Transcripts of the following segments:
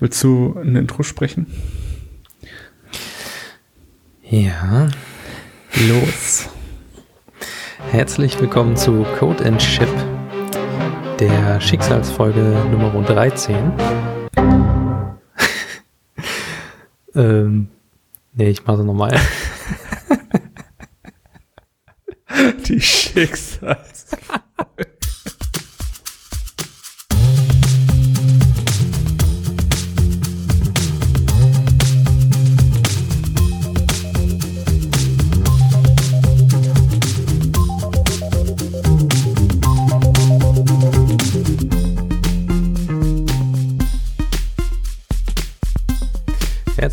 Willst du ein Intro sprechen? Ja, los. Herzlich willkommen zu Code and Chip, der Schicksalsfolge Nummer 13. ähm, nee, ich mach's nochmal. Die Schicksals.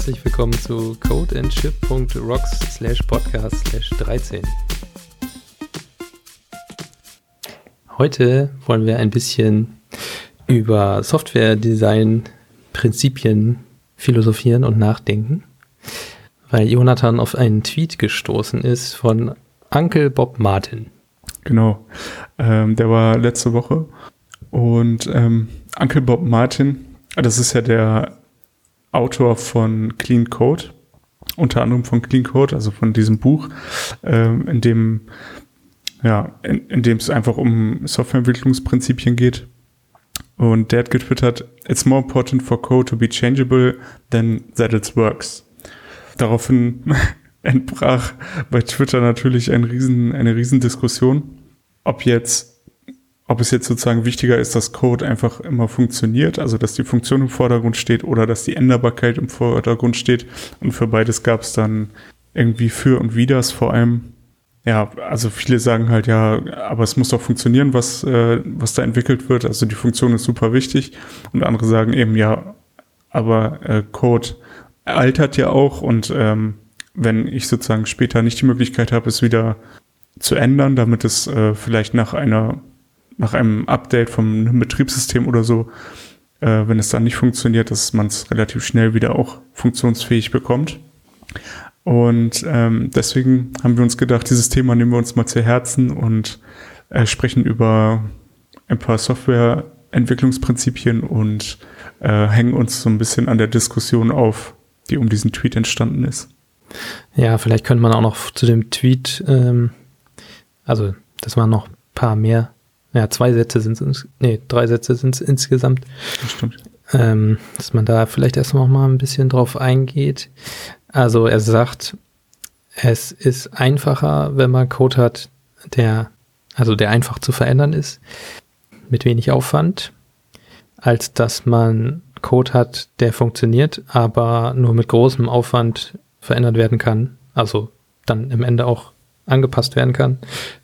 Herzlich willkommen zu codeandchip.rocks slash podcast slash 13. Heute wollen wir ein bisschen über Software-Design, Prinzipien philosophieren und nachdenken, weil Jonathan auf einen Tweet gestoßen ist von Uncle Bob Martin. Genau, ähm, der war letzte Woche und ähm, Uncle Bob Martin, das ist ja der Autor von Clean Code, unter anderem von Clean Code, also von diesem Buch, ähm, in dem ja, in, in dem es einfach um Softwareentwicklungsprinzipien geht. Und der hat getwittert, it's more important for code to be changeable than that it works. Daraufhin entbrach bei Twitter natürlich ein riesen, eine Riesendiskussion, ob jetzt ob es jetzt sozusagen wichtiger ist, dass Code einfach immer funktioniert, also dass die Funktion im Vordergrund steht oder dass die Änderbarkeit im Vordergrund steht. Und für beides gab es dann irgendwie für und widers, vor allem. Ja, also viele sagen halt, ja, aber es muss doch funktionieren, was, äh, was da entwickelt wird. Also die Funktion ist super wichtig. Und andere sagen eben, ja, aber äh, Code altert ja auch und ähm, wenn ich sozusagen später nicht die Möglichkeit habe, es wieder zu ändern, damit es äh, vielleicht nach einer nach einem Update vom Betriebssystem oder so, äh, wenn es dann nicht funktioniert, dass man es relativ schnell wieder auch funktionsfähig bekommt. Und ähm, deswegen haben wir uns gedacht, dieses Thema nehmen wir uns mal zu Herzen und äh, sprechen über ein paar Softwareentwicklungsprinzipien und äh, hängen uns so ein bisschen an der Diskussion auf, die um diesen Tweet entstanden ist. Ja, vielleicht könnte man auch noch zu dem Tweet, ähm, also das waren noch ein paar mehr ja, zwei Sätze sind es, nee, drei Sätze sind es insgesamt. Das stimmt. Ähm, dass man da vielleicht erst noch mal ein bisschen drauf eingeht. Also er sagt, es ist einfacher, wenn man Code hat, der, also der einfach zu verändern ist, mit wenig Aufwand, als dass man Code hat, der funktioniert, aber nur mit großem Aufwand verändert werden kann. Also dann im Ende auch angepasst werden kann,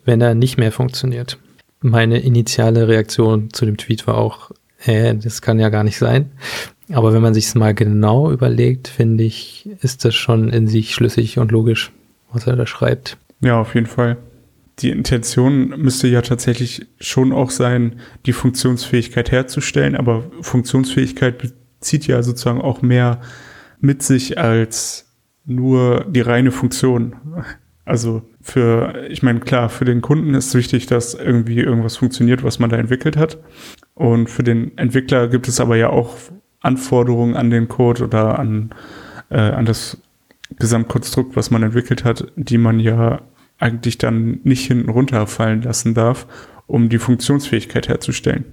wenn er nicht mehr funktioniert meine initiale Reaktion zu dem Tweet war auch, äh, das kann ja gar nicht sein. Aber wenn man sich es mal genau überlegt, finde ich, ist das schon in sich schlüssig und logisch, was er da schreibt. Ja, auf jeden Fall. Die Intention müsste ja tatsächlich schon auch sein, die Funktionsfähigkeit herzustellen, aber Funktionsfähigkeit bezieht ja sozusagen auch mehr mit sich als nur die reine Funktion. Also für, ich meine, klar, für den Kunden ist wichtig, dass irgendwie irgendwas funktioniert, was man da entwickelt hat. Und für den Entwickler gibt es aber ja auch Anforderungen an den Code oder an, äh, an das Gesamtkonstrukt, was man entwickelt hat, die man ja eigentlich dann nicht hinten runterfallen lassen darf, um die Funktionsfähigkeit herzustellen.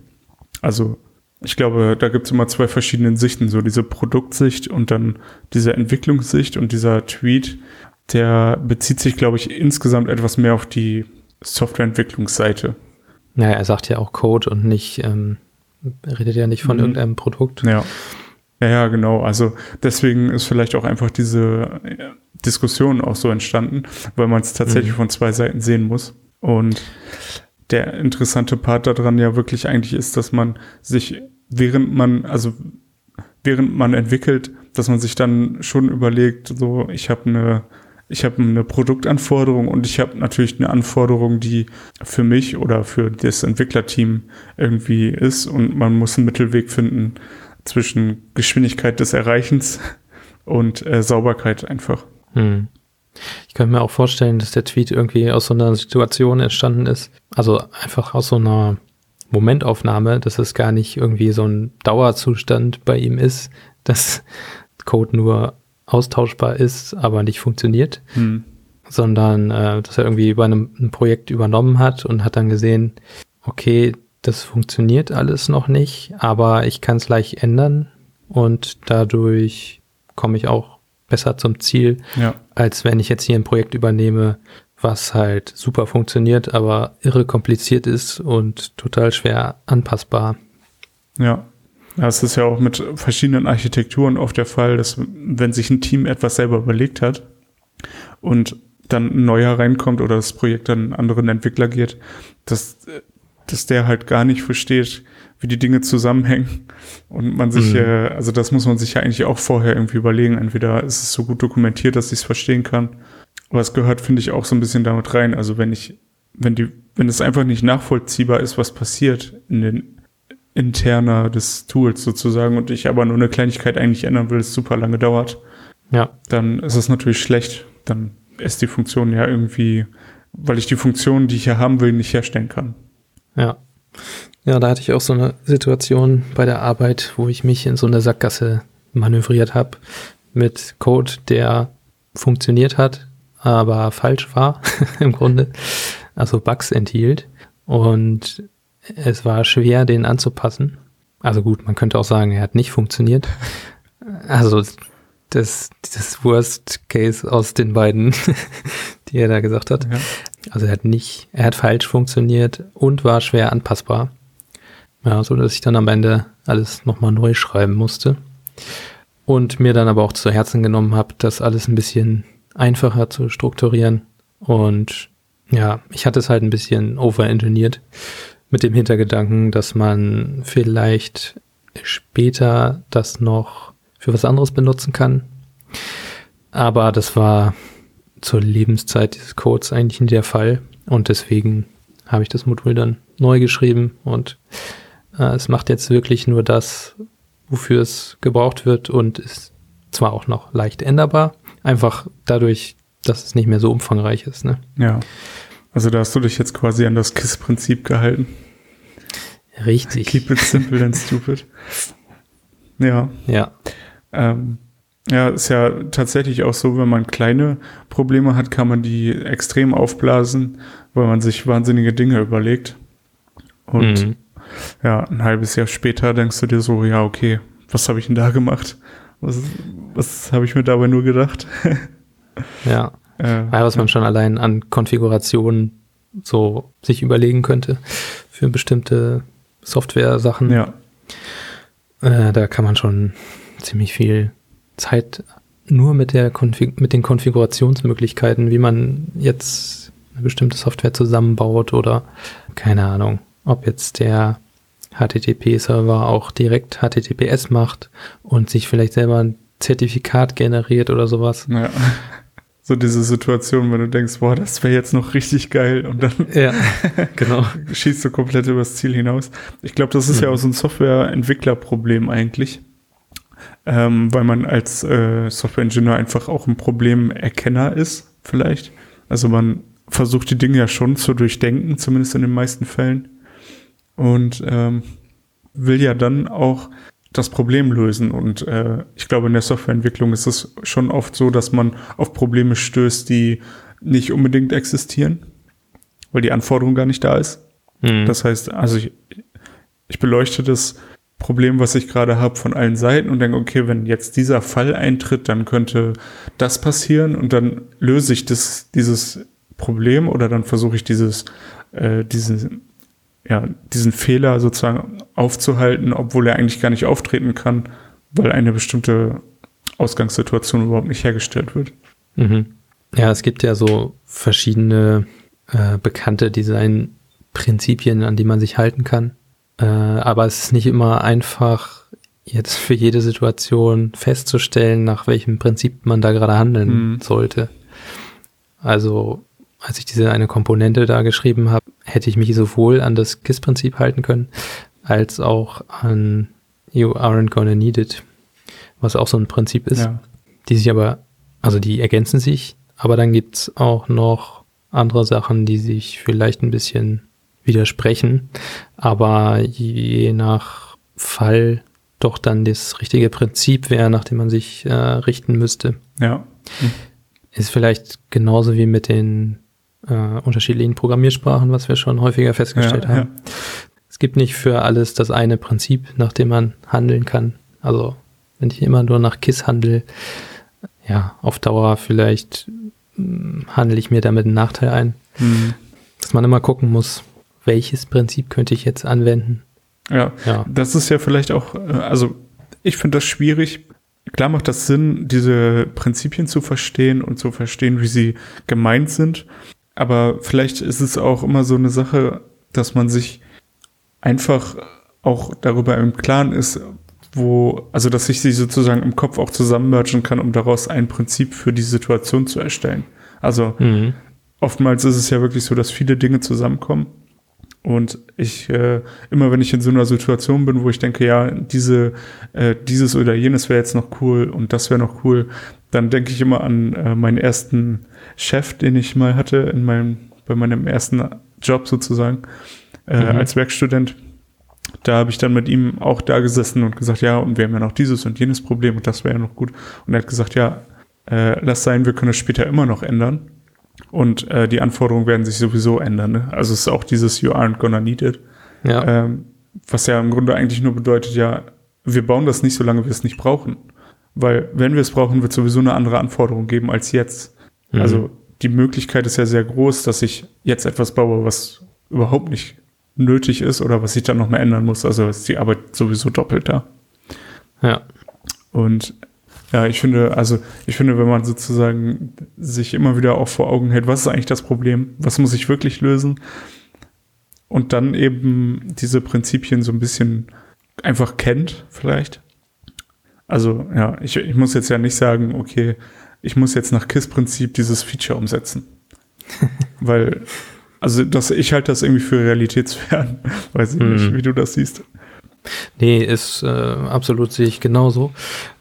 Also ich glaube, da gibt es immer zwei verschiedene Sichten, so diese Produktsicht und dann diese Entwicklungssicht und dieser Tweet der bezieht sich, glaube ich, insgesamt etwas mehr auf die Softwareentwicklungsseite. Naja, er sagt ja auch Code und nicht, ähm, redet ja nicht von mhm. irgendeinem Produkt. Ja. Ja, ja, genau. Also deswegen ist vielleicht auch einfach diese äh, Diskussion auch so entstanden, weil man es tatsächlich mhm. von zwei Seiten sehen muss. Und der interessante Part daran ja wirklich eigentlich ist, dass man sich, während man, also während man entwickelt, dass man sich dann schon überlegt, so, ich habe eine ich habe eine Produktanforderung und ich habe natürlich eine Anforderung, die für mich oder für das Entwicklerteam irgendwie ist und man muss einen Mittelweg finden zwischen Geschwindigkeit des Erreichens und äh, Sauberkeit einfach. Hm. Ich könnte mir auch vorstellen, dass der Tweet irgendwie aus so einer Situation entstanden ist. Also einfach aus so einer Momentaufnahme, dass es gar nicht irgendwie so ein Dauerzustand bei ihm ist, dass Code nur austauschbar ist, aber nicht funktioniert, hm. sondern äh, dass er irgendwie bei einem, einem Projekt übernommen hat und hat dann gesehen, okay, das funktioniert alles noch nicht, aber ich kann es leicht ändern und dadurch komme ich auch besser zum Ziel, ja. als wenn ich jetzt hier ein Projekt übernehme, was halt super funktioniert, aber irre kompliziert ist und total schwer anpassbar. Ja. Ja, es ist ja auch mit verschiedenen Architekturen oft der Fall, dass wenn sich ein Team etwas selber überlegt hat und dann ein neuer reinkommt oder das Projekt dann einen anderen Entwickler geht, dass, dass der halt gar nicht versteht, wie die Dinge zusammenhängen. Und man sich, mhm. äh, also das muss man sich ja eigentlich auch vorher irgendwie überlegen. Entweder ist es so gut dokumentiert, dass ich es verstehen kann. Aber es gehört, finde ich, auch so ein bisschen damit rein. Also wenn ich, wenn die, wenn es einfach nicht nachvollziehbar ist, was passiert in den interner des Tools sozusagen und ich aber nur eine Kleinigkeit eigentlich ändern will, es super lange dauert, ja. dann ist es natürlich schlecht. Dann ist die Funktion ja irgendwie, weil ich die Funktion, die ich ja haben will, nicht herstellen kann. Ja. Ja, da hatte ich auch so eine Situation bei der Arbeit, wo ich mich in so eine Sackgasse manövriert habe mit Code, der funktioniert hat, aber falsch war im Grunde, also Bugs enthielt. Und es war schwer, den anzupassen. Also gut, man könnte auch sagen, er hat nicht funktioniert. Also das, das Worst Case aus den beiden, die er da gesagt hat. Ja. Also er hat nicht, er hat falsch funktioniert und war schwer anpassbar. Ja, so dass ich dann am Ende alles nochmal neu schreiben musste. Und mir dann aber auch zu Herzen genommen habe, das alles ein bisschen einfacher zu strukturieren. Und ja, ich hatte es halt ein bisschen overengineert mit dem Hintergedanken, dass man vielleicht später das noch für was anderes benutzen kann. Aber das war zur Lebenszeit dieses Codes eigentlich nicht der Fall. Und deswegen habe ich das Modul dann neu geschrieben und äh, es macht jetzt wirklich nur das, wofür es gebraucht wird und ist zwar auch noch leicht änderbar, einfach dadurch, dass es nicht mehr so umfangreich ist. Ne? Ja. Also da hast du dich jetzt quasi an das KISS-Prinzip gehalten. Richtig. Keep it simple and stupid. Ja. Ja. Ähm, ja, ist ja tatsächlich auch so, wenn man kleine Probleme hat, kann man die extrem aufblasen, weil man sich wahnsinnige Dinge überlegt. Und mhm. ja, ein halbes Jahr später denkst du dir so, ja, okay, was habe ich denn da gemacht? Was, was habe ich mir dabei nur gedacht? ja. Äh, was man schon allein an Konfigurationen so sich überlegen könnte für bestimmte Software-Sachen. Ja. Äh, da kann man schon ziemlich viel Zeit nur mit, der Konfig mit den Konfigurationsmöglichkeiten, wie man jetzt eine bestimmte Software zusammenbaut oder keine Ahnung, ob jetzt der HTTP-Server auch direkt HTTPS macht und sich vielleicht selber ein Zertifikat generiert oder sowas. Ja. So diese Situation, wenn du denkst, boah, das wäre jetzt noch richtig geil und dann ja, genau. schießt du komplett übers Ziel hinaus. Ich glaube, das ist mhm. ja auch so ein Software-Entwickler-Problem eigentlich ähm, weil man als äh, Software-Ingenieur einfach auch ein Problemerkenner ist, vielleicht. Also man versucht die Dinge ja schon zu durchdenken, zumindest in den meisten Fällen. Und ähm, will ja dann auch das Problem lösen. Und äh, ich glaube, in der Softwareentwicklung ist es schon oft so, dass man auf Probleme stößt, die nicht unbedingt existieren, weil die Anforderung gar nicht da ist. Mhm. Das heißt, also ich, ich beleuchte das Problem, was ich gerade habe, von allen Seiten und denke, okay, wenn jetzt dieser Fall eintritt, dann könnte das passieren und dann löse ich das, dieses Problem oder dann versuche ich dieses, äh, diesen, ja, diesen Fehler sozusagen aufzuhalten, obwohl er eigentlich gar nicht auftreten kann, weil eine bestimmte Ausgangssituation überhaupt nicht hergestellt wird. Mhm. Ja, es gibt ja so verschiedene äh, bekannte Designprinzipien, an die man sich halten kann. Äh, aber es ist nicht immer einfach, jetzt für jede Situation festzustellen, nach welchem Prinzip man da gerade handeln mhm. sollte. Also, als ich diese eine Komponente da geschrieben habe, hätte ich mich sowohl an das KISS-Prinzip halten können, als auch an You aren't gonna need it, was auch so ein Prinzip ist, ja. die sich aber, also die ergänzen sich, aber dann gibt's auch noch andere Sachen, die sich vielleicht ein bisschen widersprechen, aber je nach Fall doch dann das richtige Prinzip wäre, nach dem man sich äh, richten müsste. Ja. Hm. Ist vielleicht genauso wie mit den äh, unterschiedlichen Programmiersprachen, was wir schon häufiger festgestellt Ja, haben. Es gibt nicht für alles das eine Prinzip, nach dem man handeln kann. Also wenn ich immer nur nach KISS handle, ja, auf Dauer vielleicht mh, handle ich mir damit einen Nachteil ein. Hm. Dass man immer gucken muss, welches Prinzip könnte ich jetzt anwenden. Ja, Ja, das ist ja vielleicht auch, äh, also ich finde das schwierig. Klar macht das Sinn, diese Prinzipien zu verstehen und zu verstehen, wie sie gemeint sind. Aber vielleicht ist es auch immer so eine Sache, dass man sich einfach auch darüber im Klaren ist, wo, also dass ich sie sozusagen im Kopf auch zusammenmergen kann, um daraus ein Prinzip für die Situation zu erstellen. Also mhm. oftmals ist es ja wirklich so, dass viele Dinge zusammenkommen. Und ich, äh, immer wenn ich in so einer Situation bin, wo ich denke, ja, diese, äh, dieses oder jenes wäre jetzt noch cool und das wäre noch cool, dann denke ich immer an äh, meinen ersten Chef, den ich mal hatte in meinem, bei meinem ersten Job sozusagen, äh, Mhm. als Werkstudent. Da habe ich dann mit ihm auch da gesessen und gesagt, ja, und wir haben ja noch dieses und jenes Problem und das wäre ja noch gut. Und er hat gesagt, ja, äh, lass sein, wir können es später immer noch ändern. Und äh, die Anforderungen werden sich sowieso ändern. Ne? Also es ist auch dieses You aren't gonna need it. ja, Ähm, was ja im Grunde eigentlich nur bedeutet, ja, wir bauen das nicht, solange wir es nicht brauchen. Weil wenn wir es brauchen, wird sowieso eine andere Anforderung geben als jetzt. Mhm. Also die Möglichkeit ist ja sehr groß, dass ich jetzt etwas baue, was überhaupt nicht nötig ist oder was ich dann nochmal ändern muss. Also ist die Arbeit sowieso doppelt da. ja, Und ja, ich finde, also ich finde, wenn man sozusagen sich immer wieder auch vor Augen hält, was ist eigentlich das Problem? Was muss ich wirklich lösen? Und dann eben diese Prinzipien so ein bisschen einfach kennt, vielleicht. Also, ja, ich, ich muss jetzt ja nicht sagen, okay, ich muss jetzt nach KISS-Prinzip dieses Feature umsetzen. Weil, also das, ich halte das irgendwie für realitätsfern. Weiß ich nicht, Mhm. wie du das siehst. Nee, ist äh, absolut sehe ich genauso.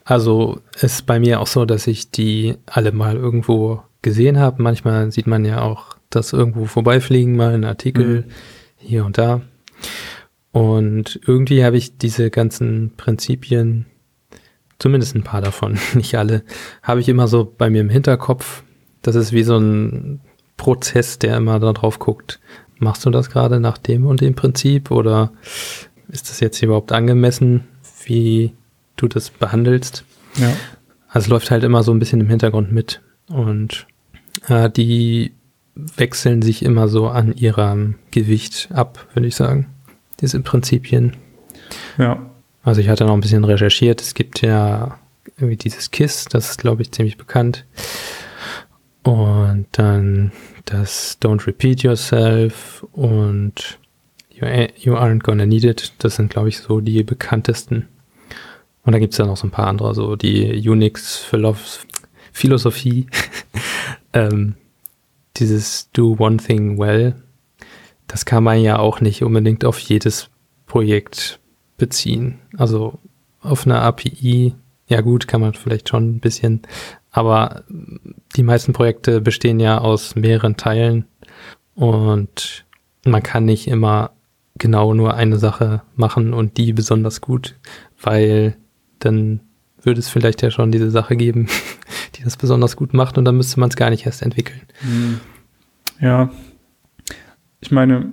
Also ist bei mir auch so, dass ich die alle mal irgendwo gesehen habe. Manchmal sieht man ja auch das irgendwo vorbeifliegen, mal ein Artikel hier und da. Und irgendwie habe ich diese ganzen Prinzipien, zumindest ein paar davon, nicht alle, habe ich immer so bei mir im Hinterkopf. Das ist wie so ein Prozess, der immer da drauf guckt. Machst du das gerade nach dem und dem Prinzip oder ist das jetzt überhaupt angemessen, wie du das behandelst? Ja. Also es läuft halt immer so ein bisschen im Hintergrund mit und äh, die wechseln sich immer so an ihrem Gewicht ab, würde ich sagen. Diese Prinzipien. Ja. Also ich hatte noch ein bisschen recherchiert. Es gibt ja irgendwie dieses KISS, das ist, glaube ich, ziemlich bekannt. Und dann das Don't Repeat Yourself und You, you Aren't Gonna Need It. Das sind, glaube ich, so die bekanntesten. Und da gibt es ja noch so ein paar andere, so die Unix-Philosophie. ähm, dieses Do One Thing Well. Das kann man ja auch nicht unbedingt auf jedes Projekt beziehen. Also auf einer API, ja gut, kann man vielleicht schon ein bisschen, aber die meisten Projekte bestehen ja aus mehreren Teilen und man kann nicht immer genau nur eine Sache machen und die besonders gut, weil dann würde es vielleicht ja schon diese Sache geben, die das besonders gut macht und dann müsste man es gar nicht erst entwickeln. Ja, ich meine,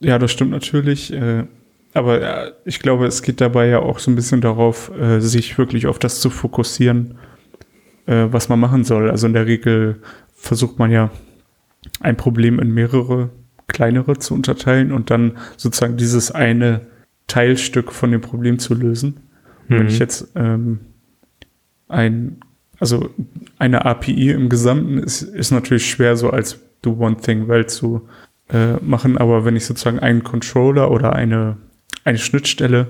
ja, das stimmt natürlich. Äh, aber äh, ich glaube, es geht dabei ja auch so ein bisschen darauf, äh, sich wirklich auf das zu fokussieren, äh, was man machen soll. Also in der Regel versucht man ja ein Problem in mehrere kleinere zu unterteilen und dann sozusagen dieses eine Teilstück von dem Problem zu lösen. Und Wenn Mhm. ich jetzt ähm, ein, also eine API im Gesamten ist, ist natürlich schwer so als Do One Thing Well zu äh, machen, aber wenn ich sozusagen einen Controller oder eine, eine Schnittstelle,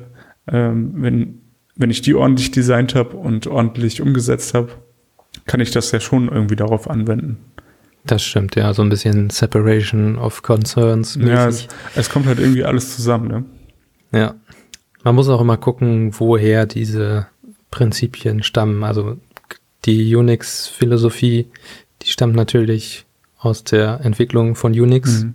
ähm, wenn, wenn ich die ordentlich designt habe und ordentlich umgesetzt habe, kann ich das ja schon irgendwie darauf anwenden. Das stimmt, ja, so ein bisschen Separation of Concerns. Ja, es, mäßig. es kommt halt irgendwie alles zusammen, ne? Ja. Man muss auch immer gucken, woher diese Prinzipien stammen. Also die Unix-Philosophie, die stammt natürlich aus der Entwicklung von Unix Mhm.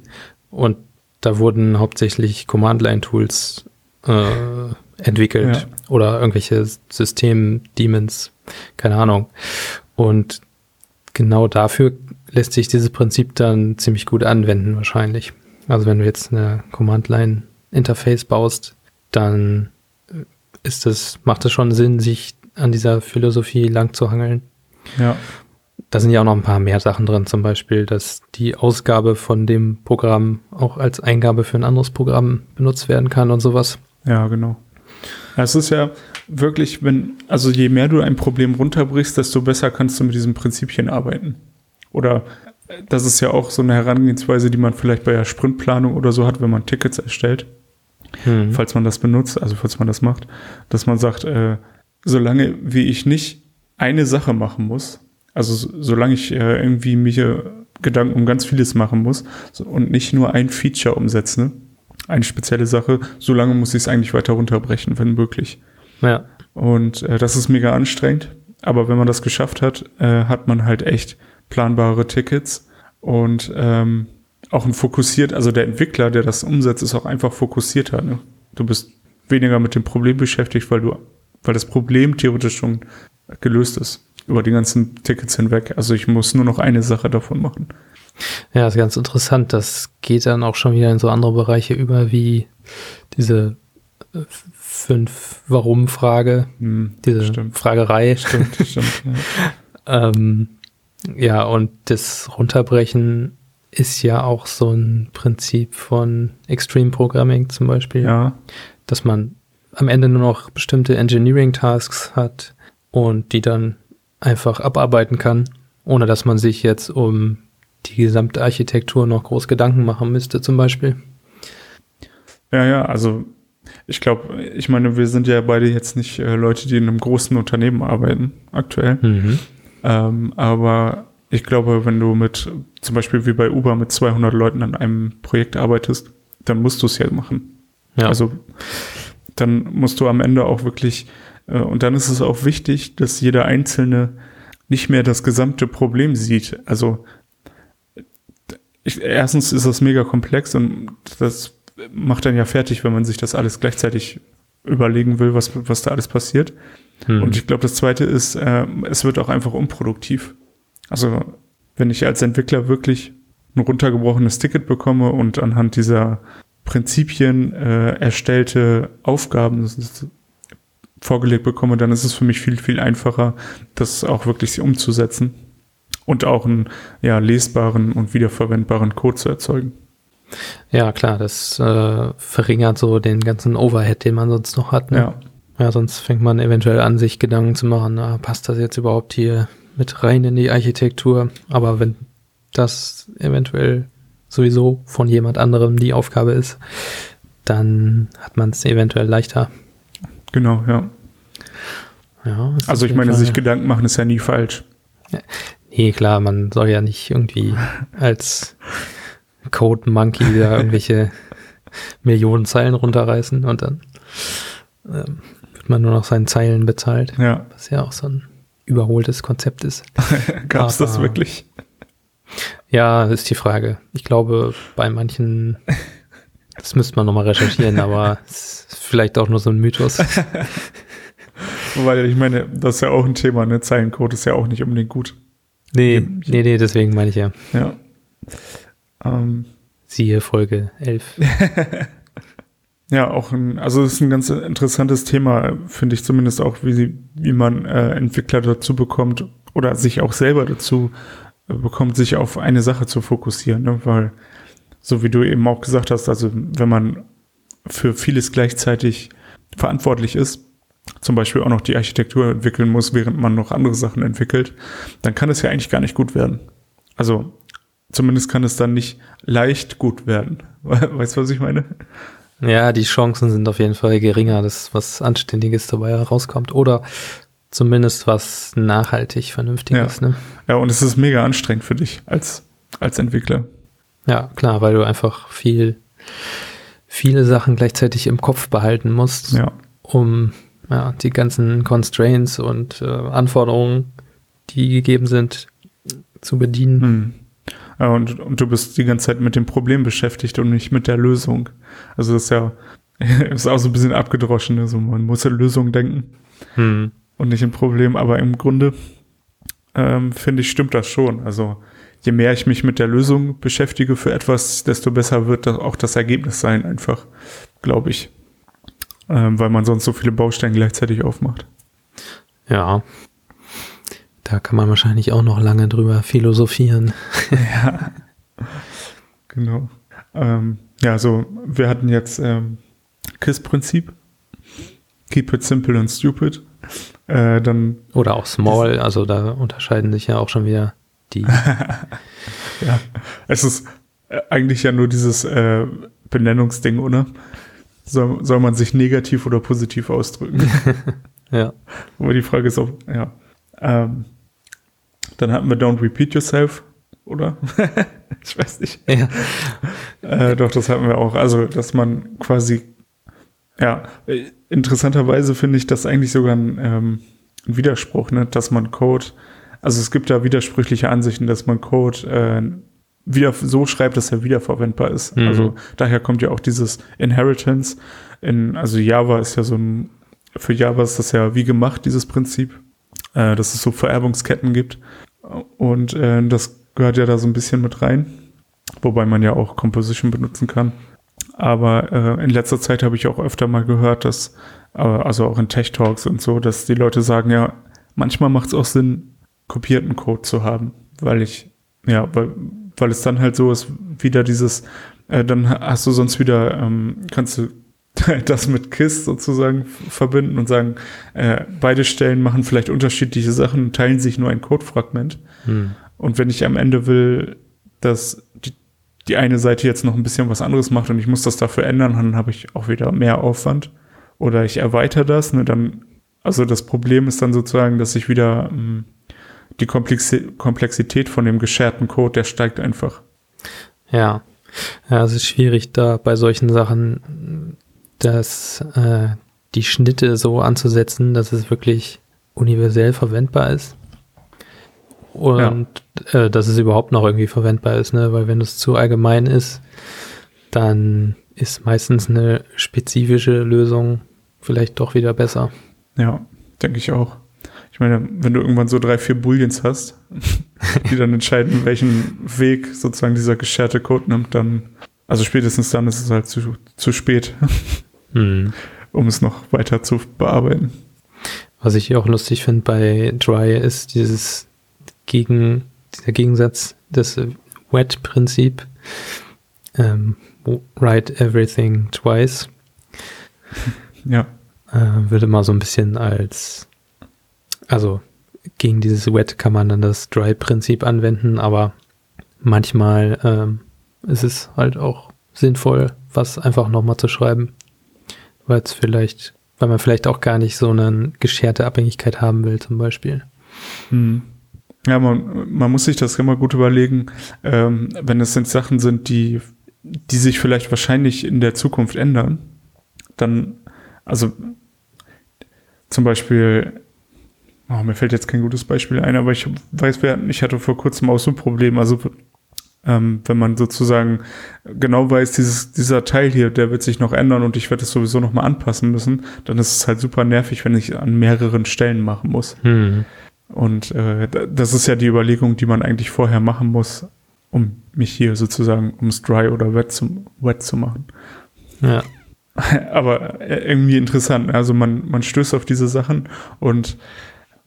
und da wurden hauptsächlich Command-Line-Tools äh, entwickelt Ja. oder irgendwelche System-Demons, keine Ahnung. Und genau dafür lässt sich dieses Prinzip dann ziemlich gut anwenden wahrscheinlich. Also wenn du jetzt eine Command-Line-Interface baust, dann ist es, macht es schon Sinn, sich an dieser Philosophie lang zu hangeln. Ja, Da sind ja auch noch ein paar mehr Sachen drin, zum Beispiel, dass die Ausgabe von dem Programm auch als Eingabe für ein anderes Programm benutzt werden kann und sowas. ja, genau. Ja, Es ist ja wirklich, wenn, also je mehr du ein Problem runterbrichst, desto besser kannst du mit diesen Prinzipien arbeiten. Oder äh, das ist ja auch so eine Herangehensweise, die man vielleicht bei der Sprintplanung oder so hat, wenn man Tickets erstellt. Hm. falls man das benutzt, also falls man das macht, dass man sagt, äh, solange wie ich nicht eine Sache machen muss, also so- solange ich äh, irgendwie mir Gedanken um ganz vieles machen muss so, und nicht nur ein Feature umsetze, eine spezielle Sache, solange muss ich es eigentlich weiter runterbrechen, wenn möglich. Ja. Und äh, das ist mega anstrengend, aber wenn man das geschafft hat, äh, hat man halt echt planbare Tickets und ähm, auch ein fokussiert, also der Entwickler, der das umsetzt, ist auch einfach fokussierter. Ne? Du bist weniger mit dem Problem beschäftigt, weil du, weil das Problem theoretisch schon gelöst ist über die ganzen Tickets hinweg. Also ich muss nur noch eine Sache davon machen. Ja, ist ganz interessant. Das geht dann auch schon wieder in so andere Bereiche über, wie diese äh, fünf Warum-Frage, Hm, diese stimmt. Fragerei. Stimmt, stimmt. Ja. Ähm, ja, und das Runterbrechen ist ja auch so ein Prinzip von Extreme Programming zum Beispiel, ja, dass man am Ende nur noch bestimmte Engineering-Tasks hat und die dann einfach abarbeiten kann, ohne dass man sich jetzt um die gesamte Architektur noch groß Gedanken machen müsste zum Beispiel. Ja, ja, also ich glaube, ich meine, wir sind ja beide jetzt nicht äh, Leute, die in einem großen Unternehmen arbeiten, aktuell. Mhm. Ähm, aber ich glaube, wenn du mit, zum Beispiel wie bei Uber, mit 200 Leuten an einem Projekt arbeitest, dann musst du es ja machen. Ja. Also dann musst du am Ende auch wirklich, äh, und dann ist es auch wichtig, dass jeder Einzelne nicht mehr das gesamte Problem sieht. Also ich, erstens ist das mega komplex und das macht dann ja fertig, wenn man sich das alles gleichzeitig überlegen will, was, was da alles passiert. Hm. Und ich glaube, das zweite ist, äh, es wird auch einfach unproduktiv. Also, wenn ich als Entwickler wirklich ein runtergebrochenes Ticket bekomme und anhand dieser Prinzipien äh, erstellte Aufgaben ist, vorgelegt bekomme, dann ist es für mich viel, viel einfacher, das auch wirklich umzusetzen und auch einen ja, lesbaren und wiederverwendbaren Code zu erzeugen. ja, klar, das äh, verringert so den ganzen Overhead, den man sonst noch hat. Ne? Ja, Ja, sonst fängt man eventuell an, sich Gedanken zu machen, na, passt das jetzt überhaupt hier mit rein in die Architektur? Aber wenn das eventuell sowieso von jemand anderem die Aufgabe ist, dann hat man es eventuell leichter. genau, ja. Ja, Also ich meine, jeden sich Fall- Gedanken machen ist ja nie falsch. Nee, klar, man soll ja nicht irgendwie als Code Monkey da irgendwelche Millionen Zeilen runterreißen und dann ähm, wird man nur noch seinen Zeilen bezahlt, Ja, was ja auch so ein überholtes Konzept ist. gab es das wirklich? Ja, ist die Frage. Ich glaube, bei manchen, das müsste man nochmal recherchieren, aber es ist vielleicht auch nur so ein Mythos. Weil ich meine, das ist ja auch ein Thema, ne? Zeilencode ist ja auch nicht unbedingt gut. Nee, nee, nee, deswegen meine ich ja. Ja. Ähm, Siehe Folge 11. ja, auch ein, also es ist ein ganz interessantes Thema, finde ich zumindest auch, wie, sie, wie man äh, Entwickler dazu bekommt oder sich auch selber dazu äh, bekommt, sich auf eine Sache zu fokussieren, ne? Weil, so wie du eben auch gesagt hast, also wenn man für vieles gleichzeitig verantwortlich ist, zum Beispiel auch noch die Architektur entwickeln muss, während man noch andere Sachen entwickelt, dann kann es ja eigentlich gar nicht gut werden. Also zumindest kann es dann nicht leicht gut werden. Weißt du, was ich meine? Ja, die Chancen sind auf jeden Fall geringer, dass was Anständiges dabei herauskommt. Oder zumindest was nachhaltig Vernünftiges. Ne? Ja, und es ist mega anstrengend für dich als, als Entwickler. Ja, klar, weil du einfach viel, viele Sachen gleichzeitig im Kopf behalten musst, Ja, um ja, die ganzen Constraints und äh, Anforderungen, die gegeben sind, zu bedienen. hm. Äh, und, und du bist die ganze Zeit mit dem Problem beschäftigt und nicht mit der Lösung. Also das ist ja ist auch so ein bisschen abgedroschen. Also man muss ja Lösung denken hm. und nicht ein Problem. Aber im Grunde ähm, finde ich, stimmt das schon. Also je mehr ich mich mit der Lösung beschäftige für etwas, desto besser wird das auch das Ergebnis sein, einfach, glaube ich. Ähm, weil man sonst so viele Baustellen gleichzeitig aufmacht. Ja. Da kann man wahrscheinlich auch noch lange drüber philosophieren. ja. Genau. Ähm, ja, so, wir hatten jetzt ähm, KISS-Prinzip. Keep it simple and stupid. Äh, dann Oder auch small, also da unterscheiden sich ja auch schon wieder die. ja, es ist äh, eigentlich ja nur dieses äh, Benennungsding, oder? Soll, soll man sich negativ oder positiv ausdrücken? ja. Aber die Frage ist auch, ja. Ähm, dann hatten wir Don't Repeat Yourself, oder? ich weiß nicht. Ja. Äh, doch, das hatten wir auch. Also, dass man quasi, ja, interessanterweise finde ich das eigentlich sogar ein, ähm, ein Widerspruch, ne? dass man Code, also es gibt da widersprüchliche Ansichten, dass man Code äh, wieder so schreibt, dass er wiederverwendbar ist. Mhm. Also daher kommt ja auch dieses Inheritance. In, also Java ist ja so ein, für Java ist das ja wie gemacht, dieses Prinzip, äh, dass es so Vererbungsketten gibt. Und äh, das gehört ja da so ein bisschen mit rein. Wobei man ja auch Composition benutzen kann. Aber äh, in letzter Zeit habe ich auch öfter mal gehört, dass, äh, also auch in Tech Talks und so, dass die Leute sagen, ja, manchmal macht es auch Sinn, kopierten Code zu haben, weil ich, ja, weil, weil es dann halt so ist, wieder dieses, äh, dann hast du sonst wieder, ähm, kannst du das mit KISS sozusagen verbinden und sagen, äh, beide Stellen machen vielleicht unterschiedliche Sachen, teilen sich nur ein Codefragment. Hm. Und wenn ich am Ende will, dass die, die eine Seite jetzt noch ein bisschen was anderes macht und ich muss das dafür ändern, dann habe ich auch wieder mehr Aufwand. Oder ich erweitere das, ne, dann, also das Problem ist dann sozusagen, dass ich wieder mh, hm, die Komplexität von dem gescherten Code, der steigt einfach. Ja. Ja, es ist schwierig, da bei solchen Sachen dass äh, die Schnitte so anzusetzen, dass es wirklich universell verwendbar ist. Und ja. äh, dass es überhaupt noch irgendwie verwendbar ist, ne? Weil wenn es zu allgemein ist, dann ist meistens eine spezifische Lösung vielleicht doch wieder besser. Ja, denke ich auch. Ich meine, wenn du irgendwann so drei, vier Booleans hast, die dann entscheiden, welchen Weg sozusagen dieser gescherte Code nimmt, dann, also spätestens dann ist es halt zu, zu spät, hm. um es noch weiter zu bearbeiten. Was ich auch lustig finde bei Dry ist dieses Gegen, dieser Gegensatz, das Wet-Prinzip. Ähm, write everything twice. Ja. Äh, würde mal so ein bisschen als also gegen dieses Wet kann man dann das Dry-Prinzip anwenden, aber manchmal ähm, ist es halt auch sinnvoll, was einfach nochmal zu schreiben, weil es vielleicht, weil man vielleicht auch gar nicht so eine gescherte Abhängigkeit haben will, zum Beispiel. Hm. Ja, man, man muss sich das immer gut überlegen, ähm, wenn es sind Sachen sind, die, die sich vielleicht wahrscheinlich in der Zukunft ändern, dann, also zum Beispiel Oh, mir fällt jetzt kein gutes Beispiel ein, aber ich weiß, ich hatte vor kurzem auch so ein Problem. Also, ähm, wenn man sozusagen genau weiß, dieses, dieser Teil hier, der wird sich noch ändern und ich werde es sowieso nochmal anpassen müssen, dann ist es halt super nervig, wenn ich an mehreren Stellen machen muss. Hm. Und äh, das ist ja die Überlegung, die man eigentlich vorher machen muss, um mich hier sozusagen ums Dry oder Wet zu, wet zu machen. Ja. Aber äh, irgendwie interessant. Also man, man stößt auf diese Sachen und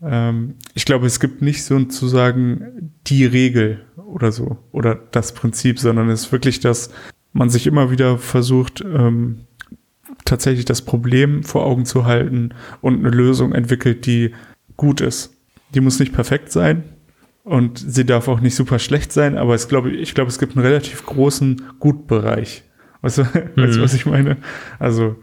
ähm, ich glaube, es gibt nicht sozusagen die Regel oder so oder das Prinzip, sondern es ist wirklich, dass man sich immer wieder versucht, ähm, tatsächlich das Problem vor Augen zu halten und eine Lösung entwickelt, die gut ist. Die muss nicht perfekt sein und sie darf auch nicht super schlecht sein, aber es glaube, ich glaube, es gibt einen relativ großen Gutbereich. Weißt du, mhm. weißt du, was ich meine? Also.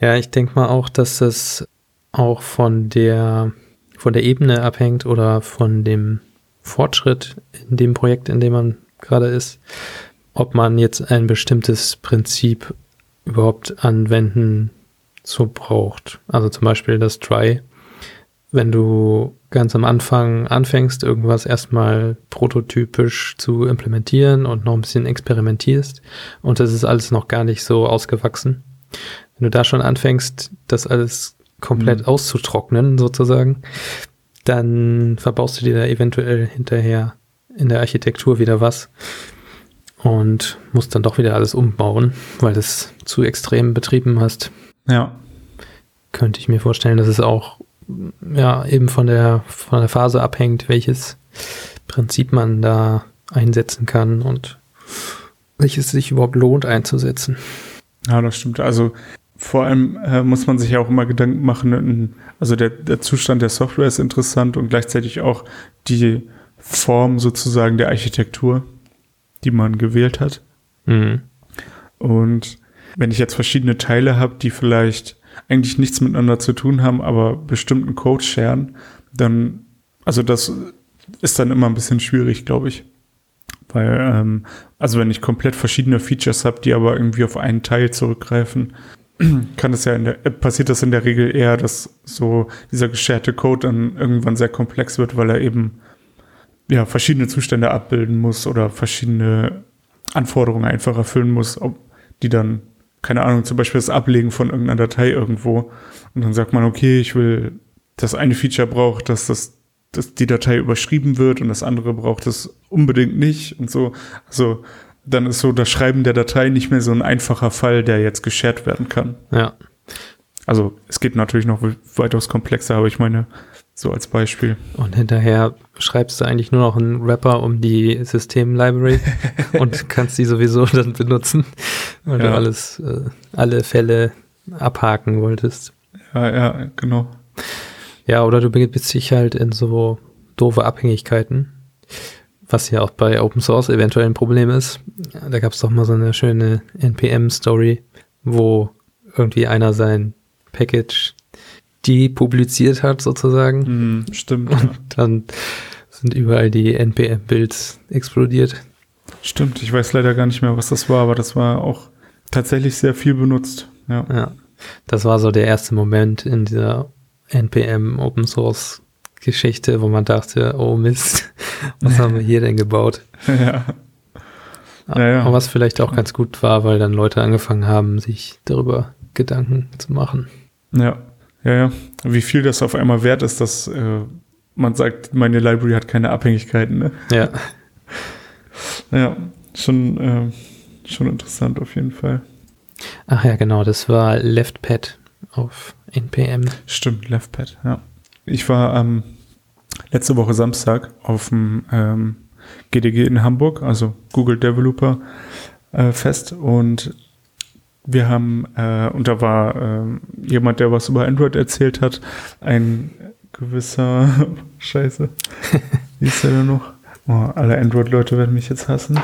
Ja, ich denke mal auch, dass das auch von der von der Ebene abhängt oder von dem Fortschritt in dem Projekt, in dem man gerade ist, ob man jetzt ein bestimmtes Prinzip überhaupt anwenden so braucht. Also zum Beispiel das Try wenn du ganz am Anfang anfängst, irgendwas erstmal prototypisch zu implementieren und noch ein bisschen experimentierst und das ist alles noch gar nicht so ausgewachsen. Wenn du da schon anfängst, das alles komplett mhm. auszutrocknen, sozusagen, dann verbaust du dir da eventuell hinterher in der Architektur wieder was und musst dann doch wieder alles umbauen, weil du es zu extrem betrieben hast. Ja. Könnte ich mir vorstellen, dass es auch ja eben von der von der Phase abhängt, welches Prinzip man da einsetzen kann und welches sich überhaupt lohnt einzusetzen. Ja, das stimmt. Also vor allem äh, muss man sich ja auch immer Gedanken machen, also der, der Zustand der Software ist interessant und gleichzeitig auch die Form sozusagen der Architektur, die man gewählt hat. Mhm. Und wenn ich jetzt verschiedene Teile habe, die vielleicht eigentlich nichts miteinander zu tun haben, aber bestimmten Code sharen, dann, also das ist dann immer ein bisschen schwierig, glaube ich. Weil, ähm, also wenn ich komplett verschiedene Features habe, die aber irgendwie auf einen Teil zurückgreifen, kann es ja in der, äh, passiert das in der Regel eher, dass so dieser gescherte Code dann irgendwann sehr komplex wird, weil er eben ja verschiedene Zustände abbilden muss oder verschiedene Anforderungen einfach erfüllen muss, ob die dann keine Ahnung, zum Beispiel das Ablegen von irgendeiner Datei irgendwo. Und dann sagt man, okay, ich will, das eine Feature braucht, dass das, dass die Datei überschrieben wird und das andere braucht es unbedingt nicht und so. Also dann ist so das Schreiben der Datei nicht mehr so ein einfacher Fall, der jetzt geshared werden kann. Ja. Also es geht natürlich noch weitaus komplexer, aber ich meine, so als Beispiel. Und hinterher schreibst du eigentlich nur noch einen Wrapper um die System-Library und kannst die sowieso dann benutzen, weil ja. du alles, äh, alle Fälle abhaken wolltest. Ja, ja, genau. Ja, oder du begibst dich halt in so doofe Abhängigkeiten, was ja auch bei Open Source eventuell ein Problem ist. Da gab es doch mal so eine schöne NPM-Story, wo irgendwie einer sein Package die publiziert hat, sozusagen. Mhm, stimmt. Und ja. dann sind überall die NPM-Builds explodiert. Stimmt, ich weiß leider gar nicht mehr, was das war, aber das war auch tatsächlich sehr viel benutzt. Ja. ja. Das war so der erste Moment in dieser NPM Open Source Geschichte, wo man dachte, oh Mist, was haben wir hier denn gebaut? Ja. Naja. Aber was vielleicht auch ganz gut war, weil dann Leute angefangen haben, sich darüber Gedanken zu machen. Ja. Ja, ja. Wie viel das auf einmal wert ist, dass äh, man sagt, meine Library hat keine Abhängigkeiten. Ne? Ja. Ja, schon, äh, schon interessant auf jeden Fall. Ach ja, genau, das war LeftPad auf NPM. Stimmt, LeftPad, ja. Ich war ähm, letzte Woche Samstag auf dem ähm, GDG in Hamburg, also Google Developer äh, Fest und wir haben, äh, und da war äh, jemand, der was über Android erzählt hat, ein gewisser, scheiße, wie ist der denn noch? Oh, alle Android-Leute werden mich jetzt hassen.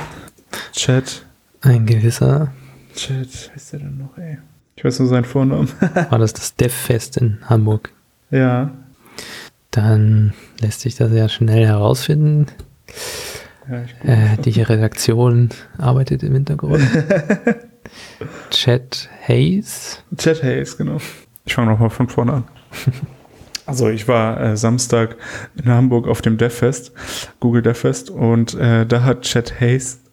Chat. Ein gewisser. Chat, wie ist der denn noch, ey? Ich weiß nur seinen Vornamen. war das das Dev-Fest in Hamburg? Ja. Dann lässt sich das ja schnell herausfinden. Ja, äh, die Redaktion arbeitet im Hintergrund. Chat Hayes. Chat Hayes, genau. Ich fange nochmal von vorne an. Also ich war äh, Samstag in Hamburg auf dem DevFest, Google DevFest, und äh, da hat Chat Hayes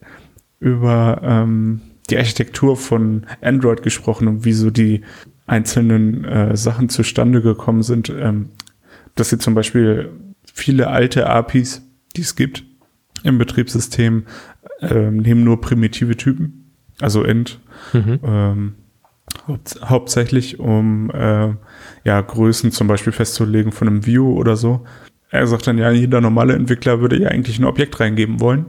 über ähm, die Architektur von Android gesprochen und wie so die einzelnen äh, Sachen zustande gekommen sind. Ähm, dass sie zum Beispiel viele alte APIs, die es gibt im Betriebssystem, ähm, nehmen nur primitive Typen, also int Mhm. Ähm, haupt, hauptsächlich um äh, ja, Größen zum Beispiel festzulegen von einem View oder so. Er sagt dann, ja, jeder normale Entwickler würde ja eigentlich ein Objekt reingeben wollen,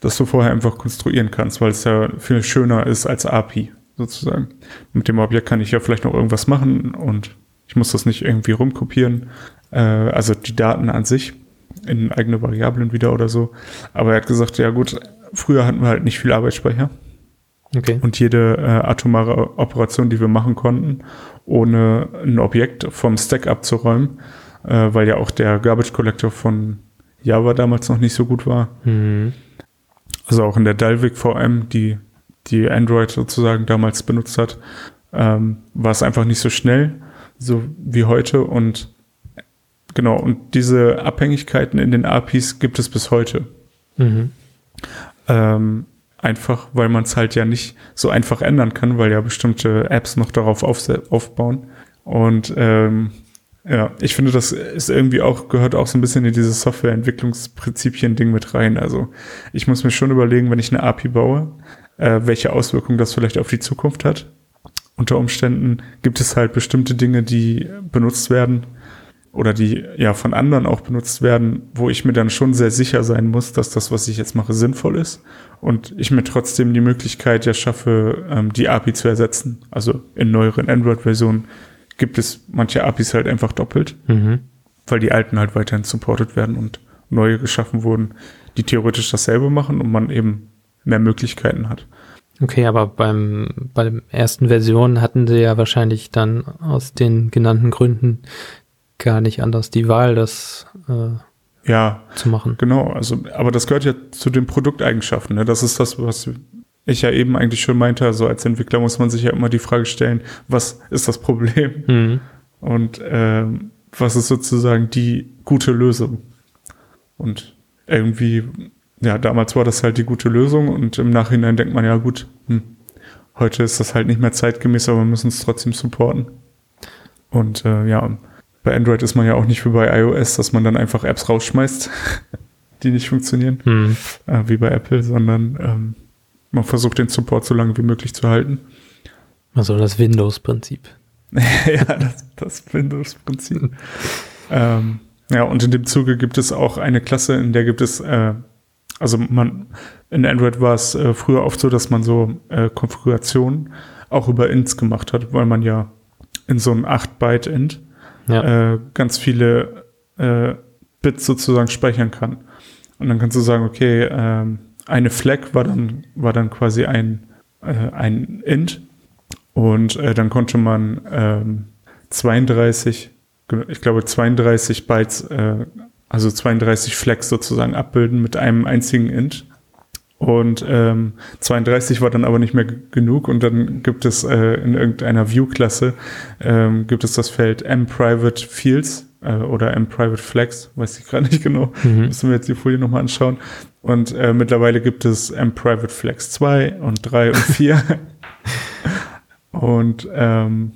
das du vorher einfach konstruieren kannst, weil es ja viel schöner ist als API sozusagen. Mit dem Objekt kann ich ja vielleicht noch irgendwas machen und ich muss das nicht irgendwie rumkopieren. Äh, also die Daten an sich in eigene Variablen wieder oder so. Aber er hat gesagt, ja gut, früher hatten wir halt nicht viel Arbeitsspeicher. Okay. Und jede äh, atomare Operation, die wir machen konnten, ohne ein Objekt vom Stack abzuräumen, äh, weil ja auch der Garbage Collector von Java damals noch nicht so gut war. Mhm. Also auch in der Dalvik VM, die, die Android sozusagen damals benutzt hat, ähm, war es einfach nicht so schnell, so wie heute. Und Genau, und diese Abhängigkeiten in den APIs gibt es bis heute. Mhm. Ähm, einfach, weil man es halt ja nicht so einfach ändern kann, weil ja bestimmte Apps noch darauf aufbauen. Und ähm, ja, ich finde, das ist irgendwie auch, gehört auch so ein bisschen in dieses Softwareentwicklungsprinzipien-Ding mit rein. Also ich muss mir schon überlegen, wenn ich eine API baue, äh, welche Auswirkungen das vielleicht auf die Zukunft hat. Unter Umständen gibt es halt bestimmte Dinge, die benutzt werden oder die ja von anderen auch benutzt werden, wo ich mir dann schon sehr sicher sein muss, dass das, was ich jetzt mache, sinnvoll ist und ich mir trotzdem die Möglichkeit ja schaffe, ähm, die API zu ersetzen. Also in neueren Android-Versionen gibt es manche APIs halt einfach doppelt, Mhm. weil die alten halt weiterhin supported werden und neue geschaffen wurden, die theoretisch dasselbe machen und man eben mehr Möglichkeiten hat. Okay, aber beim, bei der ersten Version hatten sie ja wahrscheinlich dann aus den genannten Gründen gar nicht anders die Wahl, das äh, Ja, zu machen. genau. Also, aber das gehört ja zu den Produkteigenschaften. Ne? Das ist das, was ich ja eben eigentlich schon meinte. Also als Entwickler muss man sich ja immer die Frage stellen, was ist das Problem? Mhm. Und ähm, was ist sozusagen die gute Lösung? Und irgendwie, ja, damals war das halt die gute Lösung und im Nachhinein denkt man, ja gut, hm, heute ist das halt nicht mehr zeitgemäß, aber wir müssen es trotzdem supporten. Und äh, ja, bei Android ist man ja auch nicht wie bei iOS, dass man dann einfach Apps rausschmeißt, die nicht funktionieren, Mhm. äh, wie bei Apple, sondern ähm, man versucht den Support so lange wie möglich zu halten. Also das Windows-Prinzip. ja, das, das Windows-Prinzip. ähm, ja, und in dem Zuge gibt es auch eine Klasse, in der gibt es, äh, also man, in Android war es äh, früher oft so, dass man so äh, Konfigurationen auch über Ints gemacht hat, weil man ja in so einem 8-Byte-Int Ja. äh, ganz viele äh, Bits sozusagen speichern kann. Und dann kannst du sagen, okay, ähm, eine Flag war dann, war dann quasi ein, äh, ein Int und äh, dann konnte man ähm, 32, ge- ich glaube 32 Bytes, äh, also 32 Flags sozusagen abbilden mit einem einzigen Int. Und ähm, 32 war dann aber nicht mehr genug und dann gibt es äh, in irgendeiner View-Klasse ähm, gibt es das Feld M-Private Fields äh, oder M-Private Flags, weiß ich gerade nicht genau. Mhm. Müssen wir jetzt die Folie nochmal anschauen. Und äh, mittlerweile gibt es M-Private Flags 2 und 3 und 4. und ähm,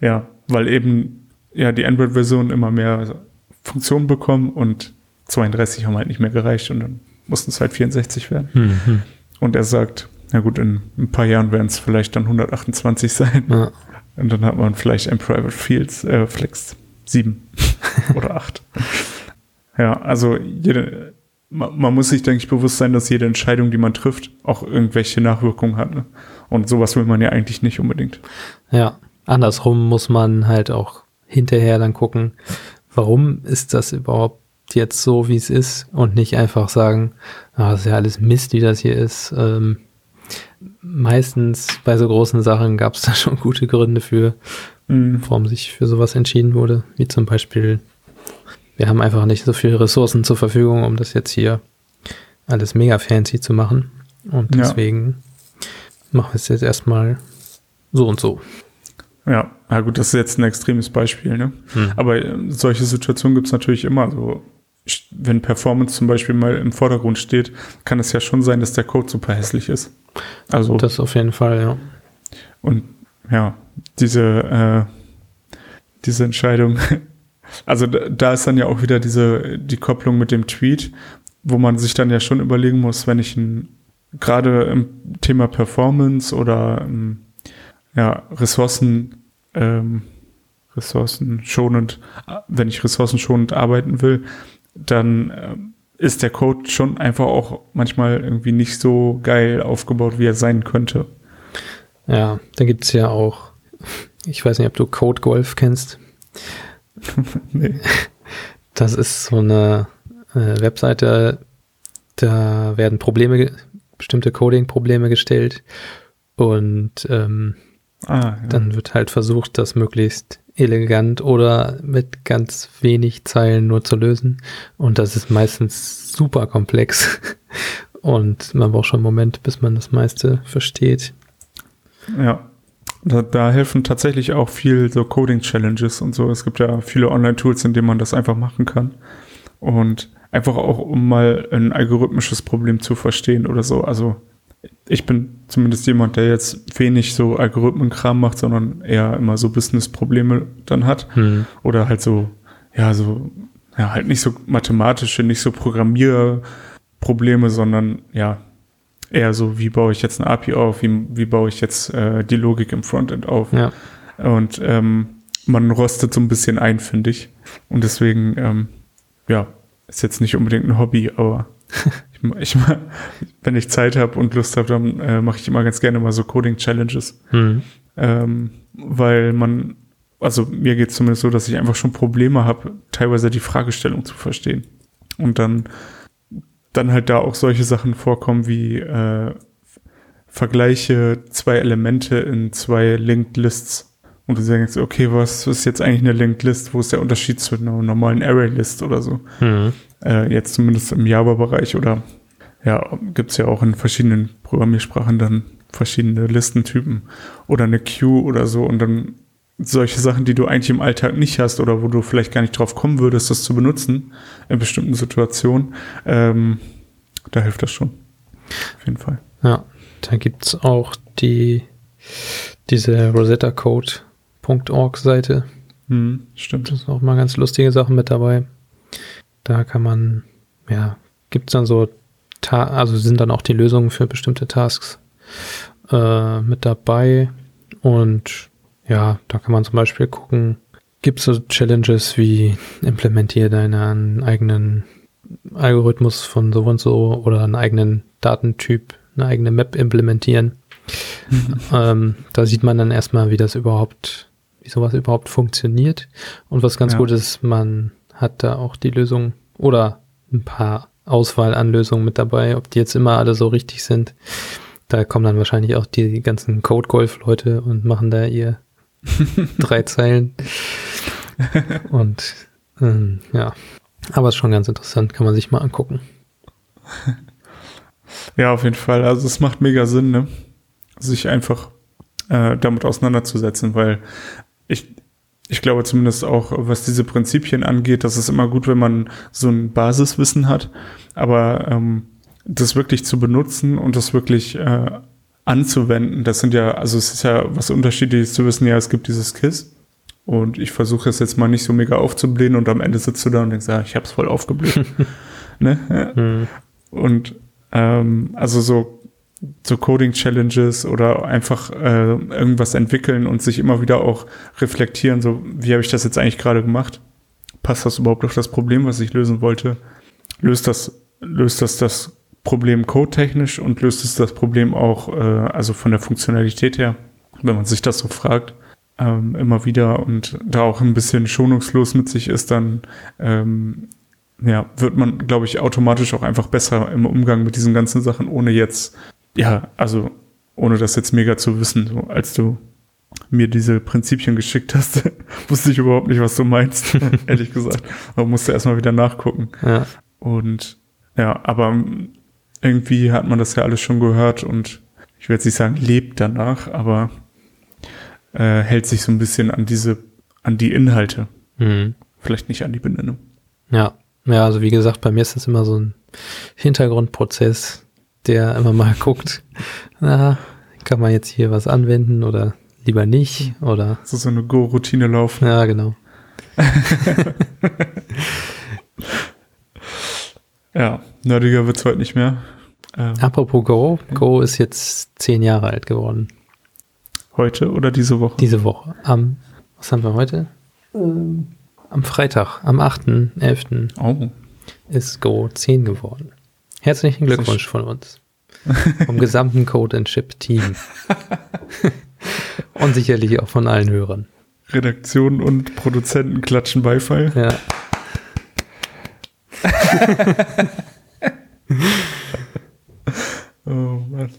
ja, weil eben ja die Android-Versionen immer mehr Funktionen bekommen und 32 haben halt nicht mehr gereicht und dann mussten es halt 64 werden. Mhm. Und er sagt, na gut, in ein paar Jahren werden es vielleicht dann 128 sein. Ja. Und dann hat man vielleicht ein Private Fields äh, Flex 7 oder 8. Ja, also jede, man, man muss sich, denke ich, bewusst sein, dass jede Entscheidung, die man trifft, auch irgendwelche Nachwirkungen hat. Ne? Und sowas will man ja eigentlich nicht unbedingt. ja. Andersrum muss man halt auch hinterher dann gucken, warum ist das überhaupt jetzt so, wie es ist und nicht einfach sagen, ah, das ist ja alles Mist, wie das hier ist. Ähm, meistens bei so großen Sachen gab es da schon gute Gründe für, Mhm. warum sich für sowas entschieden wurde, wie zum Beispiel, wir haben einfach nicht so viele Ressourcen zur Verfügung, um das jetzt hier alles mega fancy zu machen. Und Ja. deswegen machen wir es jetzt erstmal so und so. Ja, na gut, das ist jetzt ein extremes Beispiel, ne? Hm. Aber äh, solche Situationen gibt es natürlich immer. So, wenn Performance zum Beispiel mal im Vordergrund steht, kann es ja schon sein, dass der Code super hässlich ist. Also Das auf jeden Fall, ja. Und ja, diese, äh, diese Entscheidung, also da, da ist dann ja auch wieder diese, die Kopplung mit dem Tweet, wo man sich dann ja schon überlegen muss, wenn ich ein, gerade im Thema Performance oder ähm, ja, Ressourcen, ähm, ressourcenschonend, äh, wenn ich ressourcenschonend arbeiten will, dann ähm, ist der Code schon einfach auch manchmal irgendwie nicht so geil aufgebaut, wie er sein könnte. Ja, da gibt es ja auch, ich weiß nicht, ob du Code Golf kennst. nee. Das ist so eine äh, Webseite, da werden Probleme, bestimmte Coding-Probleme gestellt und ähm, Ah, ja. dann wird halt versucht, das möglichst elegant oder mit ganz wenig Zeilen nur zu lösen. Und das ist meistens super komplex. Und man braucht schon einen Moment, bis man das meiste versteht. Ja. Da, da helfen tatsächlich auch viel so Coding-Challenges und so. Es gibt ja viele Online-Tools, in denen man das einfach machen kann. Und einfach auch, um mal ein algorithmisches Problem zu verstehen oder so. Also ich bin zumindest jemand, der jetzt wenig so Algorithmenkram macht, sondern eher immer so Business-Probleme dann hat. Hm. Oder halt so, ja, so, ja, halt nicht so mathematische, nicht so Programmierprobleme, sondern ja, eher so, wie baue ich jetzt eine API auf, wie, wie baue ich jetzt äh, die Logik im Frontend auf. Ja. Und ähm, man rostet so ein bisschen ein, finde ich. Und deswegen, ähm, ja, ist jetzt nicht unbedingt ein Hobby, aber ich, wenn ich Zeit habe und Lust habe, dann äh, mache ich immer ganz gerne mal so Coding-Challenges. Mhm. Ähm, weil man, also mir geht es zumindest so, dass ich einfach schon Probleme habe, teilweise die Fragestellung zu verstehen. Und dann dann halt da auch solche Sachen vorkommen wie äh, Vergleiche zwei Elemente in zwei Linked Lists. Und du denkst, okay, was ist jetzt eigentlich eine Linked List? Wo ist der Unterschied zu einer normalen Array List oder so? Mhm. Äh, jetzt zumindest im Java-Bereich oder ja, gibt's ja auch in verschiedenen Programmiersprachen dann verschiedene Listentypen oder eine Queue oder so und dann solche Sachen, die du eigentlich im Alltag nicht hast oder wo du vielleicht gar nicht drauf kommen würdest, das zu benutzen in bestimmten Situationen, ähm, da hilft das schon. Auf jeden Fall. Ja, da gibt's auch die, diese rosettacode.org Seite. Hm, stimmt. Das ist auch mal ganz lustige Sachen mit dabei. Da kann man, ja, gibt's dann so, Ta also sind dann auch die Lösungen für bestimmte Tasks äh, mit dabei und ja, da kann man zum Beispiel gucken, gibt es so Challenges wie implementiere deinen eigenen Algorithmus von so und so oder einen eigenen Datentyp, eine eigene Map implementieren. Mhm. Ähm, da sieht man dann erstmal, wie das überhaupt, wie sowas überhaupt funktioniert. Und was ganz ja. gut ist, man hat da auch die Lösung oder ein paar Auswahl an Lösungen mit dabei, ob die jetzt immer alle so richtig sind. Da kommen dann wahrscheinlich auch die ganzen Code-Golf-Leute und machen da ihr Drei Zeilen. Und ähm, ja, aber ist schon ganz interessant, kann man sich mal angucken. Ja, auf jeden Fall. Also es macht mega Sinn, ne? sich einfach äh, damit auseinanderzusetzen, weil ich, glaube zumindest auch, was diese Prinzipien angeht, dass es immer gut, wenn man so ein Basiswissen hat, aber ähm, das wirklich zu benutzen und das wirklich äh, anzuwenden. Das sind ja, also es ist ja was Unterschiedliches zu wissen, ja, es gibt dieses KISS und ich versuche es jetzt mal nicht so mega aufzublähen und am Ende sitzt du da und denkst, ja, ich habe es voll aufgebläht. ne? Mhm. Und ähm, also so so Coding-Challenges oder einfach äh, irgendwas entwickeln und sich immer wieder auch reflektieren, so wie habe ich das jetzt eigentlich gerade gemacht? Passt das überhaupt auf das Problem, was ich lösen wollte? Löst das, löst das das Problem codetechnisch und löst es das Problem auch, äh, also von der Funktionalität her, wenn man sich das so fragt, ähm, immer wieder und da auch ein bisschen schonungslos mit sich ist, dann ähm, ja, wird man, glaube ich, automatisch auch einfach besser im Umgang mit diesen ganzen Sachen, ohne jetzt, ja, also ohne das jetzt mega zu wissen, so als du mir diese Prinzipien geschickt hast, wusste ich überhaupt nicht, was du meinst, ehrlich gesagt. Man musste erstmal wieder nachgucken. Ja. Und ja, aber irgendwie hat man das ja alles schon gehört und ich werde nicht sagen, lebt danach, aber äh, hält sich so ein bisschen an diese, an die Inhalte. Mhm. Vielleicht nicht an die Benennung. Ja, ja, also wie gesagt, bei mir ist das immer so ein Hintergrundprozess, der immer mal guckt, na, kann man jetzt hier was anwenden oder lieber nicht oder. So so eine Go-Routine laufen. Ja, genau. Ja, nerdiger wird es heute nicht mehr. Ähm, Apropos Go. Go ist jetzt zehn Jahre alt geworden. Heute oder diese Woche? Diese Woche. Am, was haben wir heute? Ähm, am Freitag, am 8.11. Oh. ist Go 10 geworden. Herzlichen Glückwunsch von uns. Vom gesamten Code and Chip Team. und sicherlich auch von allen Hörern. Redaktion und Produzenten klatschen Beifall. Ja. oh Mann.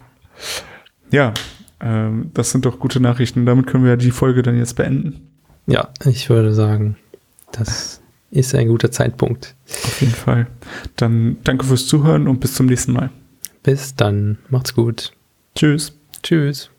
Ja, ähm, das sind doch gute Nachrichten. Damit können wir die Folge dann jetzt beenden. Ja, ich würde sagen, das ist ein guter Zeitpunkt. Auf jeden Fall. Dann danke fürs Zuhören und bis zum nächsten Mal. Bis dann. Macht's gut. Tschüss. Tschüss.